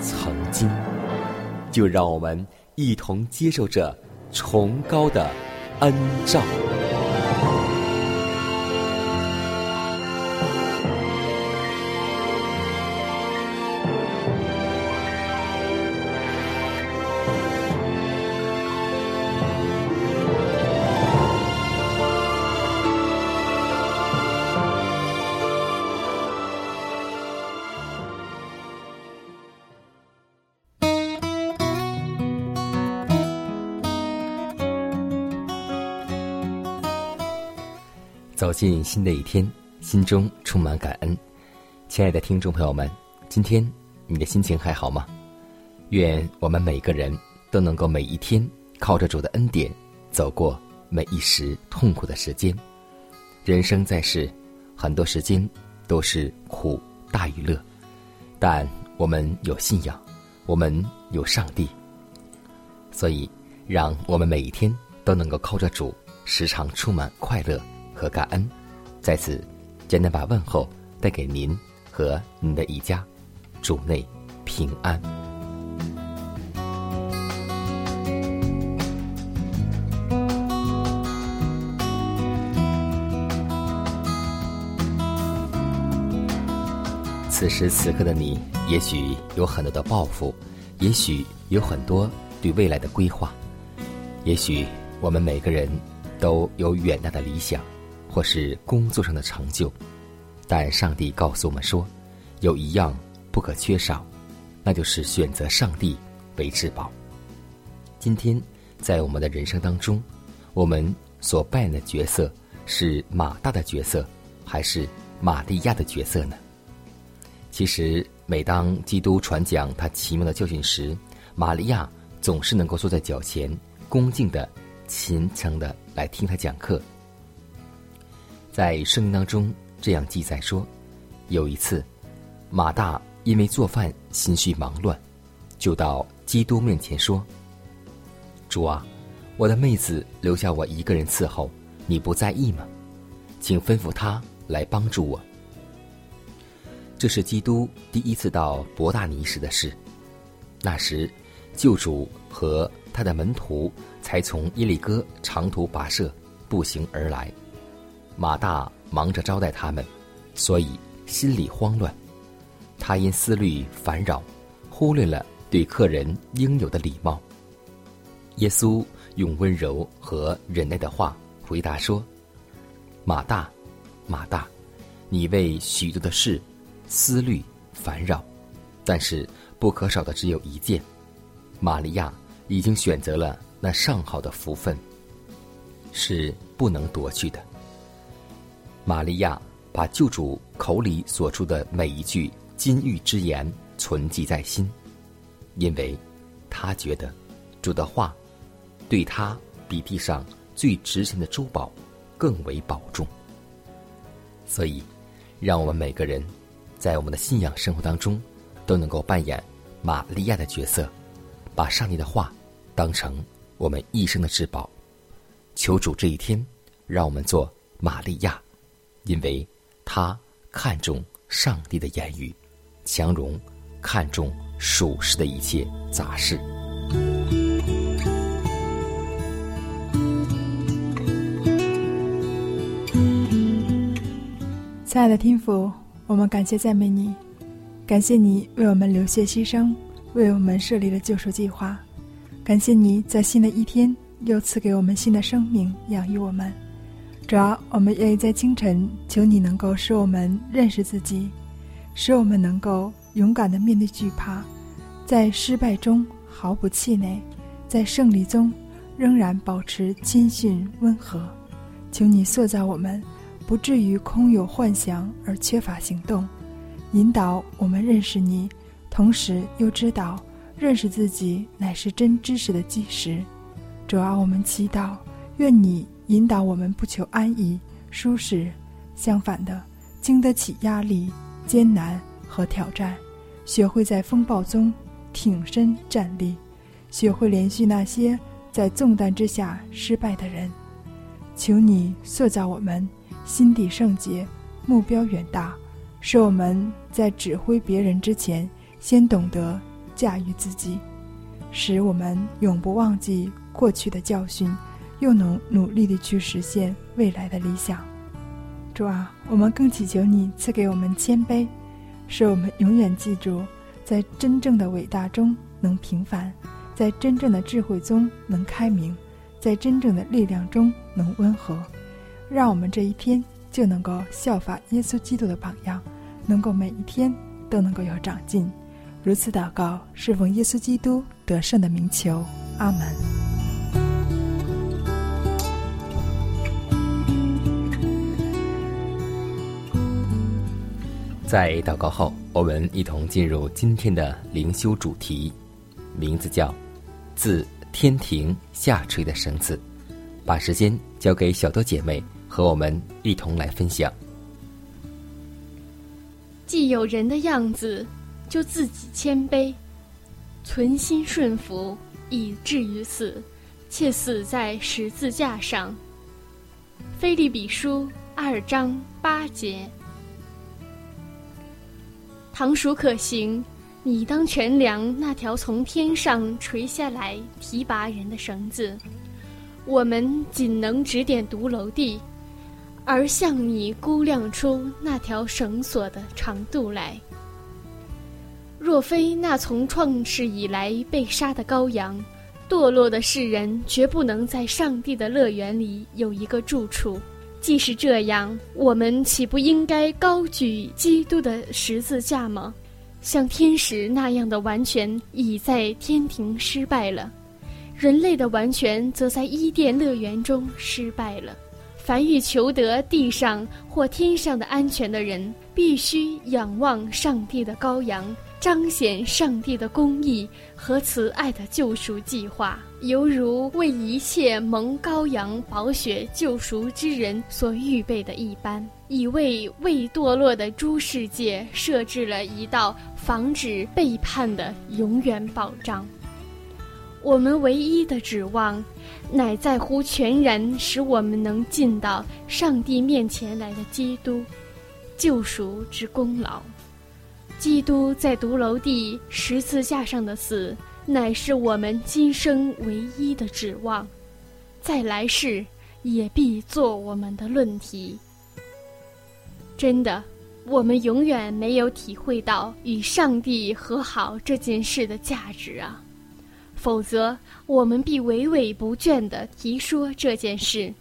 曾经，就让我们一同接受这崇高的恩照。走进新的一天，心中充满感恩。亲爱的听众朋友们，今天你的心情还好吗？愿我们每个人都能够每一天靠着主的恩典，走过每一时痛苦的时间。人生在世，很多时间都是苦大于乐，但我们有信仰，我们有上帝，所以让我们每一天都能够靠着主，时常充满快乐。和感恩，在此，简单把问候带给您和您的一家，主内平安。此时此刻的你，也许有很多的抱负，也许有很多对未来的规划，也许我们每个人都有远大的理想。或是工作上的成就，但上帝告诉我们说，有一样不可缺少，那就是选择上帝为至宝。今天，在我们的人生当中，我们所扮演的角色是马大的角色，还是玛利亚的角色呢？其实，每当基督传讲他奇妙的教训时，玛利亚总是能够坐在脚前，恭敬的、虔诚的来听他讲课。在圣经当中这样记载说，有一次，马大因为做饭心绪忙乱，就到基督面前说：“主啊，我的妹子留下我一个人伺候，你不在意吗？请吩咐她来帮助我。”这是基督第一次到伯大尼时的事。那时，救主和他的门徒才从耶利哥长途跋涉步行而来。马大忙着招待他们，所以心里慌乱。他因思虑烦扰，忽略了对客人应有的礼貌。耶稣用温柔和忍耐的话回答说：“马大，马大，你为许多的事思虑烦扰，但是不可少的只有一件。玛利亚已经选择了那上好的福分，是不能夺去的。”玛利亚把救主口里所出的每一句金玉之言存记在心，因为，他觉得，主的话，对他比地上最值钱的珠宝更为保重。所以，让我们每个人，在我们的信仰生活当中，都能够扮演玛利亚的角色，把上帝的话当成我们一生的至宝。求主这一天，让我们做玛利亚。因为他看重上帝的言语，强荣看重属实的一切杂事。亲爱的天父，我们感谢赞美你，感谢你为我们流血牺牲，为我们设立了救赎计划，感谢你在新的一天又赐给我们新的生命，养育我们。主要我们愿意在清晨求你能够使我们认识自己，使我们能够勇敢的面对惧怕，在失败中毫不气馁，在胜利中仍然保持谦逊温和。求你塑造我们。不至于空有幻想而缺乏行动，引导我们认识你，同时又知道认识自己乃是真知识的基石。主啊，我们祈祷，愿你引导我们不求安逸舒适，相反的，经得起压力、艰难和挑战，学会在风暴中挺身站立，学会连续那些在重担之下失败的人。求你塑造我们。心底圣洁，目标远大，使我们在指挥别人之前，先懂得驾驭自己，使我们永不忘记过去的教训，又能努力的去实现未来的理想。主啊，我们更祈求你赐给我们谦卑，使我们永远记住，在真正的伟大中能平凡，在真正的智慧中能开明，在真正的力量中能温和。让我们这一天就能够效法耶稣基督的榜样，能够每一天都能够有长进。如此祷告，是奉耶稣基督得胜的名求。阿门。在祷告后，我们一同进入今天的灵修主题，名字叫“自天庭下垂的绳子”。把时间交给小多姐妹。和我们一同来分享。既有人的样子，就自己谦卑，存心顺服，以至于死，且死在十字架上。菲利比书二章八节。倘属可行，你当全量那条从天上垂下来提拔人的绳子。我们仅能指点独楼地。而向你估量出那条绳索的长度来。若非那从创世以来被杀的羔羊，堕落的世人绝不能在上帝的乐园里有一个住处。既是这样，我们岂不应该高举基督的十字架吗？像天使那样的完全已在天庭失败了，人类的完全则在伊甸乐园中失败了。凡欲求得地上或天上的安全的人，必须仰望上帝的羔羊，彰显上帝的公义和慈爱的救赎计划，犹如为一切蒙羔羊宝血救赎之人所预备的一般，以为未堕落的诸世界设置了一道防止背叛的永远保障。我们唯一的指望。乃在乎全然使我们能进到上帝面前来的基督，救赎之功劳。基督在独楼地十字架上的死，乃是我们今生唯一的指望，在来世也必做我们的论题。真的，我们永远没有体会到与上帝和好这件事的价值啊！否则，我们必唯唯不倦地提说这件事。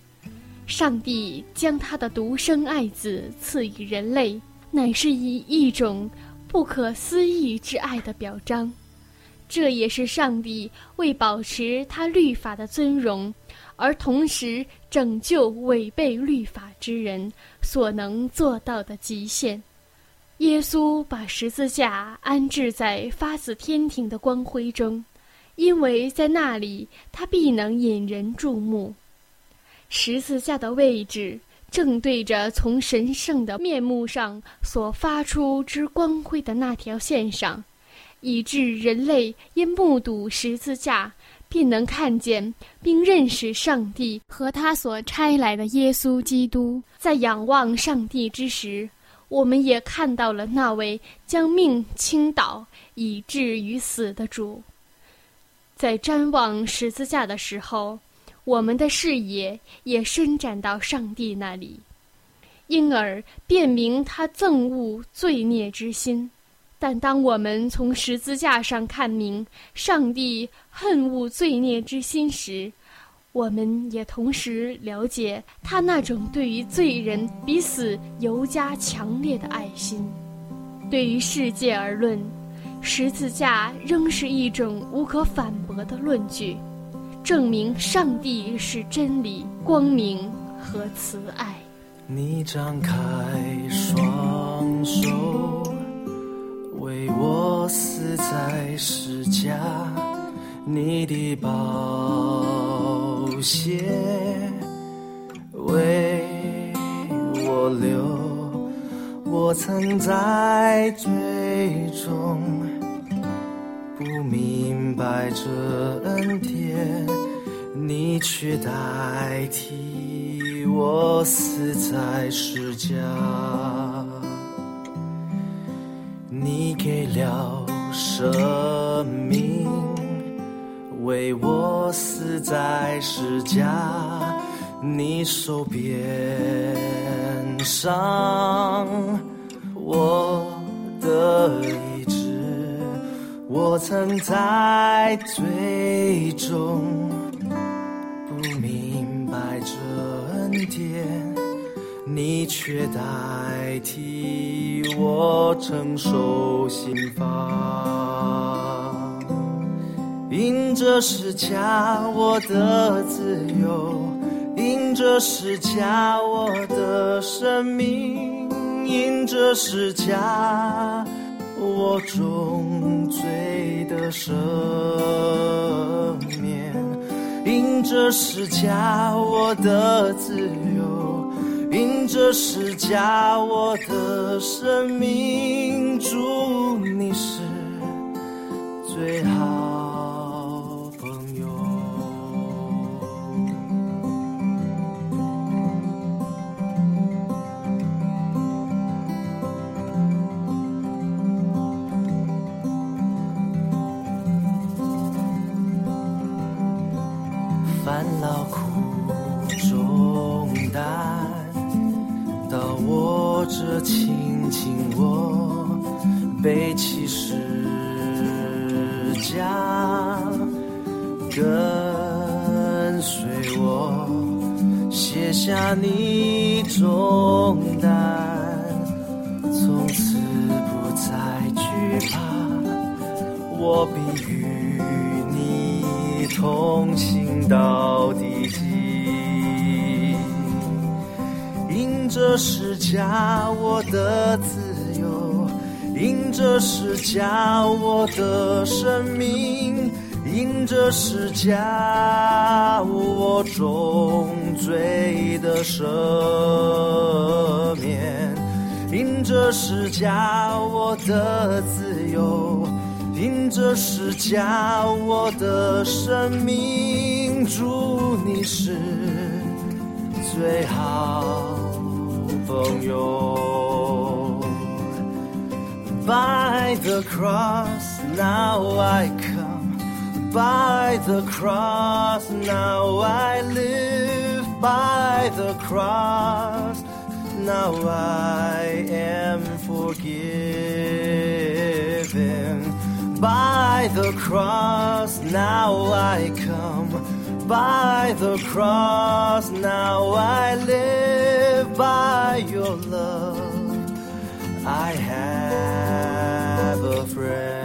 上帝将他的独生爱子赐予人类，乃是以一种不可思议之爱的表彰。这也是上帝为保持他律法的尊荣，而同时拯救违背律法之人所能做到的极限。耶稣把十字架安置在发自天庭的光辉中。因为在那里，他必能引人注目。十字架的位置正对着从神圣的面目上所发出之光辉的那条线上，以致人类因目睹十字架，便能看见并认识上帝和他所差来的耶稣基督。在仰望上帝之时，我们也看到了那位将命倾倒以至于死的主。在瞻望十字架的时候，我们的视野也伸展到上帝那里，因而辨明他憎恶罪孽之心。但当我们从十字架上看明上帝恨恶罪孽之心时，我们也同时了解他那种对于罪人比死尤加强烈的爱心。对于世界而论，十字架仍是一种无可反驳的论据，证明上帝是真理、光明和慈爱。你张开双手。为我死在世家，你的宝血为我流，我曾在最终不明白这恩典，你却代替我死在世家。你给了生命，为我死在世家。你手边上我的意志，我曾在最终不明白这恩典，你却代替。我承受刑罚，因这是家我的自由，这是家我的生命，因这是家我重罪的赦免，因这是家我的自由。因着施加我的生命，祝你是最好亲亲我背起十架，跟随我卸下你重担，从此不再惧怕，我必与你同行到底。这是家我的自由，因这是家我的生命，因这是家我重罪的赦免，因这是家我的自由，因这是家我的生命，祝你是最好。朋友，By the cross now I come, by the cross now I live, by the cross now I am forgiven. By the cross now I come. By the cross now I live by your love I have a friend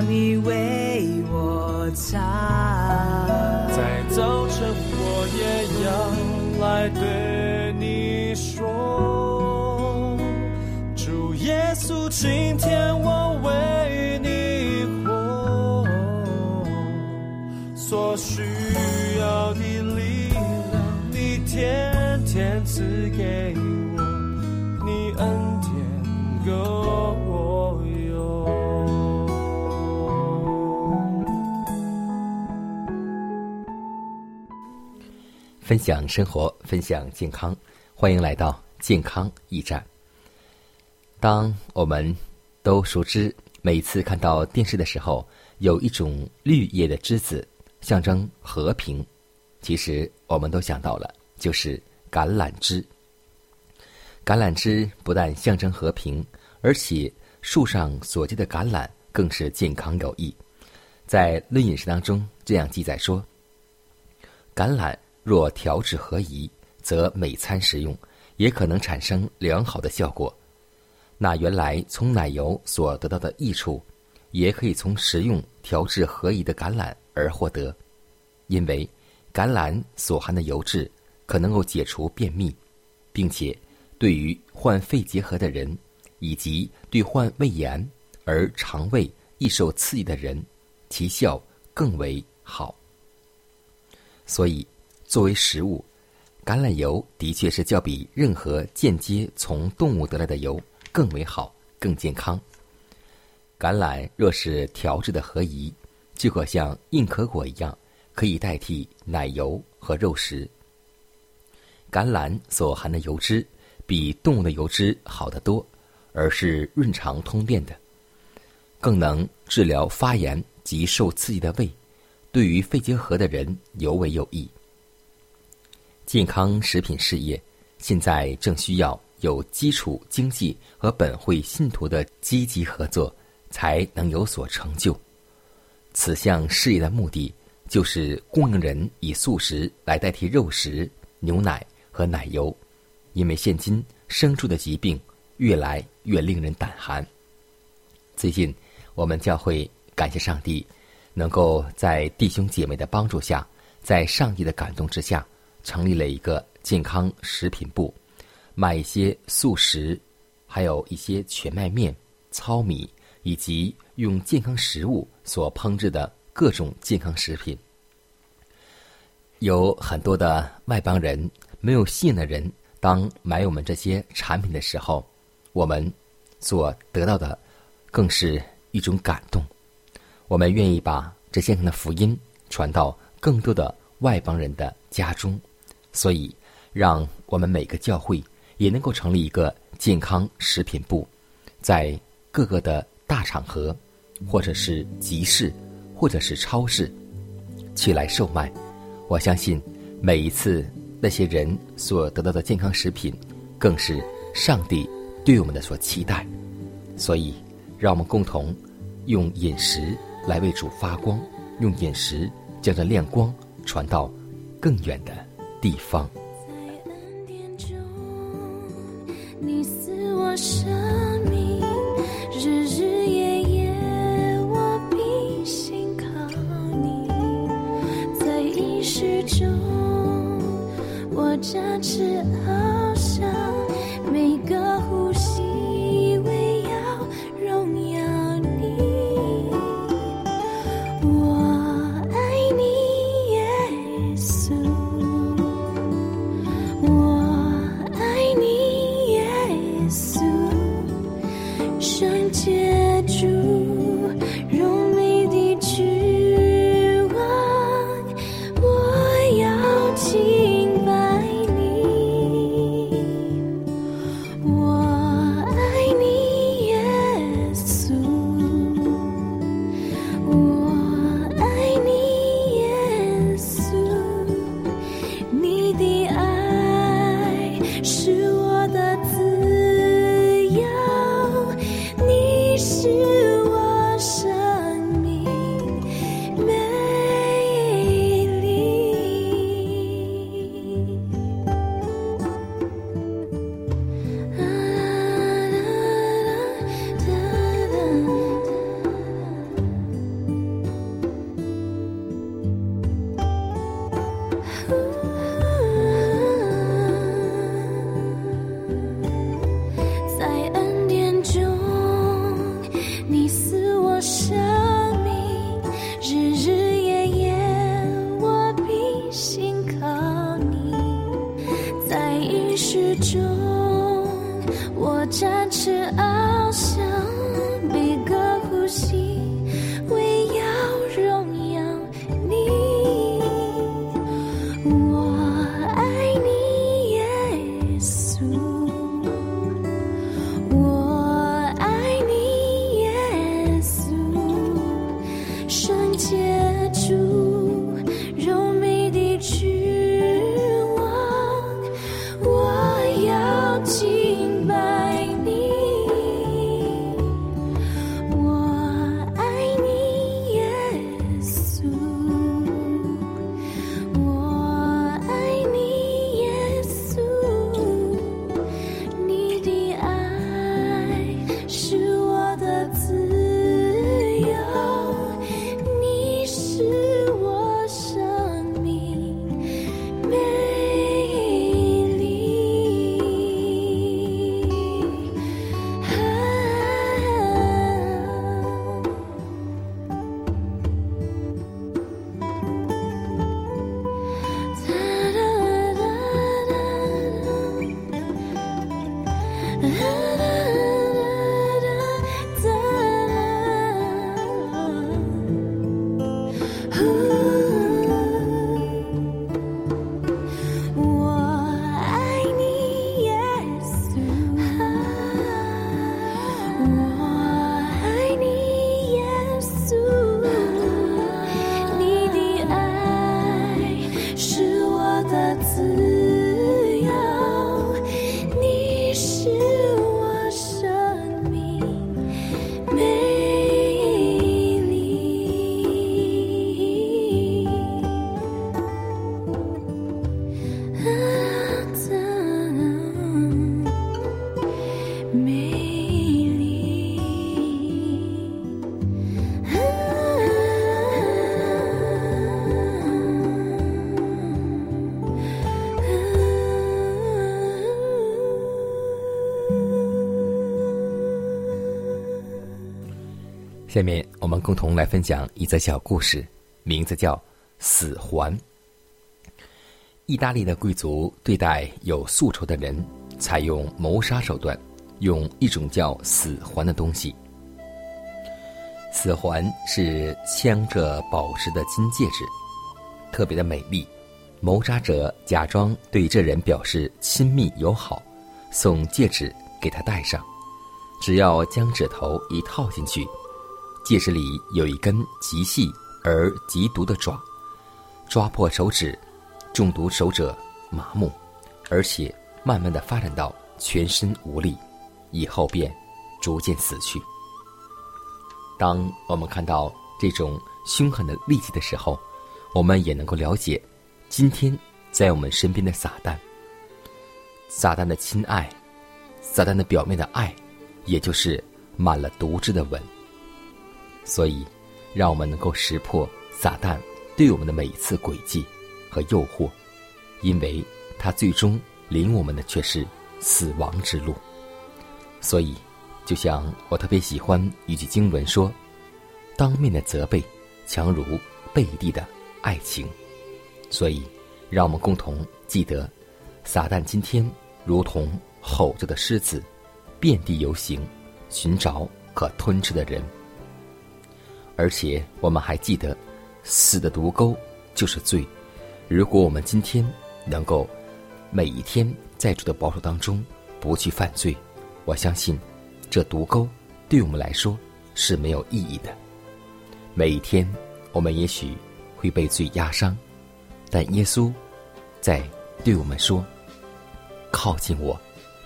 你为享生活，分享健康，欢迎来到健康驿站。当我们都熟知，每次看到电视的时候，有一种绿叶的枝子，象征和平。其实我们都想到了，就是橄榄枝。橄榄枝不但象征和平，而且树上所结的橄榄更是健康有益。在《论饮食》当中这样记载说：橄榄若调制合宜，则每餐食用也可能产生良好的效果。那原来从奶油所得到的益处，也可以从食用调制合宜的橄榄而获得，因为橄榄所含的油脂可能够解除便秘，并且对于患肺结核的人，以及对患胃炎而肠胃易受刺激的人，其效更为好。所以，作为食物，橄榄油的确是较比任何间接从动物得来的油更为好、更健康。橄榄若是调制的合宜，就可像硬壳果一样，可以代替奶油和肉食。橄榄所含的油脂比动物的油脂好得多，而是润肠通便的，更能治疗发炎及受刺激的胃，对于肺结核的人尤为有益。健康食品事业现在正需要有基础经济和本会信徒的积极合作，才能有所成就。此项事业的目的，就是供应人以素食来代替肉食、牛奶和奶油，因为现今牲畜的疾病越来越令人胆寒。最近，我们教会感谢上帝，能够在弟兄姐妹的帮助下，在上帝的感动之下。成立了一个健康食品部，卖一些素食，还有一些全麦面、糙米，以及用健康食物所烹制的各种健康食品。有很多的外邦人、没有信的人，当买我们这些产品的时候，我们所得到的更是一种感动。我们愿意把这健康的福音传到更多的外邦人的家中。所以，让我们每个教会也能够成立一个健康食品部，在各个的大场合，或者是集市，或者是超市，去来售卖。我相信，每一次那些人所得到的健康食品，更是上帝对我们的所期待。所以，让我们共同用饮食来为主发光，用饮食将这亮光传到更远的地方。在恩典中，你赐我生命，日日夜夜我必心靠你。在意识中，我展翅下面我们共同来分享一则小故事，名字叫《死环》。意大利的贵族对待有宿仇的人，采用谋杀手段，用一种叫死环的东西。死环是镶着宝石的金戒指，特别的美丽。谋杀者假装对这人表示亲密友好，送戒指给他戴上。只要将指头一套进去，戒指里有一根极细而极毒的爪，抓破手指，中毒手者麻木，而且慢慢的发展到。”。”“全身无力，以后便逐渐死去。当我们看到这种凶狠的利器的时候，我们也能够了解，今天在我们身边的撒旦。撒旦的亲爱，撒旦的表面的爱，也就是满了毒汁的吻。所以，让我们能够识破撒旦对我们的每一次诡计和诱惑，因为他最终领我们的却是死亡之路。所以，就像我特别喜欢一句经文说：“当面的责备，强如背地的爱情。”所以，让我们共同记得，撒旦今天如同吼着的狮子，遍地游行，寻找可吞吃的人。而且我们还记得，死的毒钩就是罪。如果我们今天能够每一天在主的保守当中不去犯罪，我相信这毒钩对我们来说是没有意义的。每一天我们也许会被罪压伤，但耶稣在对我们说：“靠近我，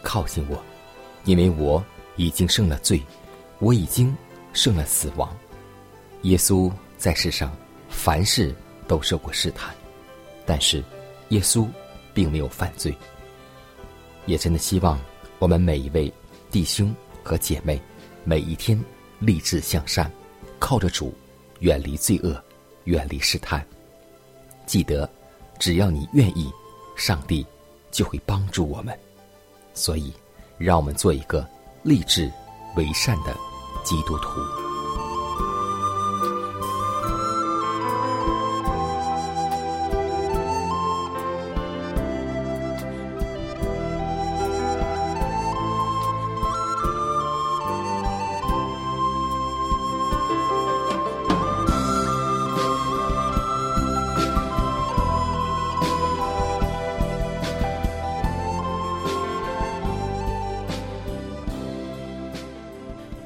靠近我，因为我已经胜了罪，我已经胜了死亡。”耶稣在世上凡事都受过试探，但是耶稣并没有犯罪。也真的希望我们每一位弟兄和姐妹，每一天立志向善，靠着主，远离罪恶，远离试探。记得，只要你愿意，上帝就会帮助我们。所以，让我们做一个立志为善的基督徒。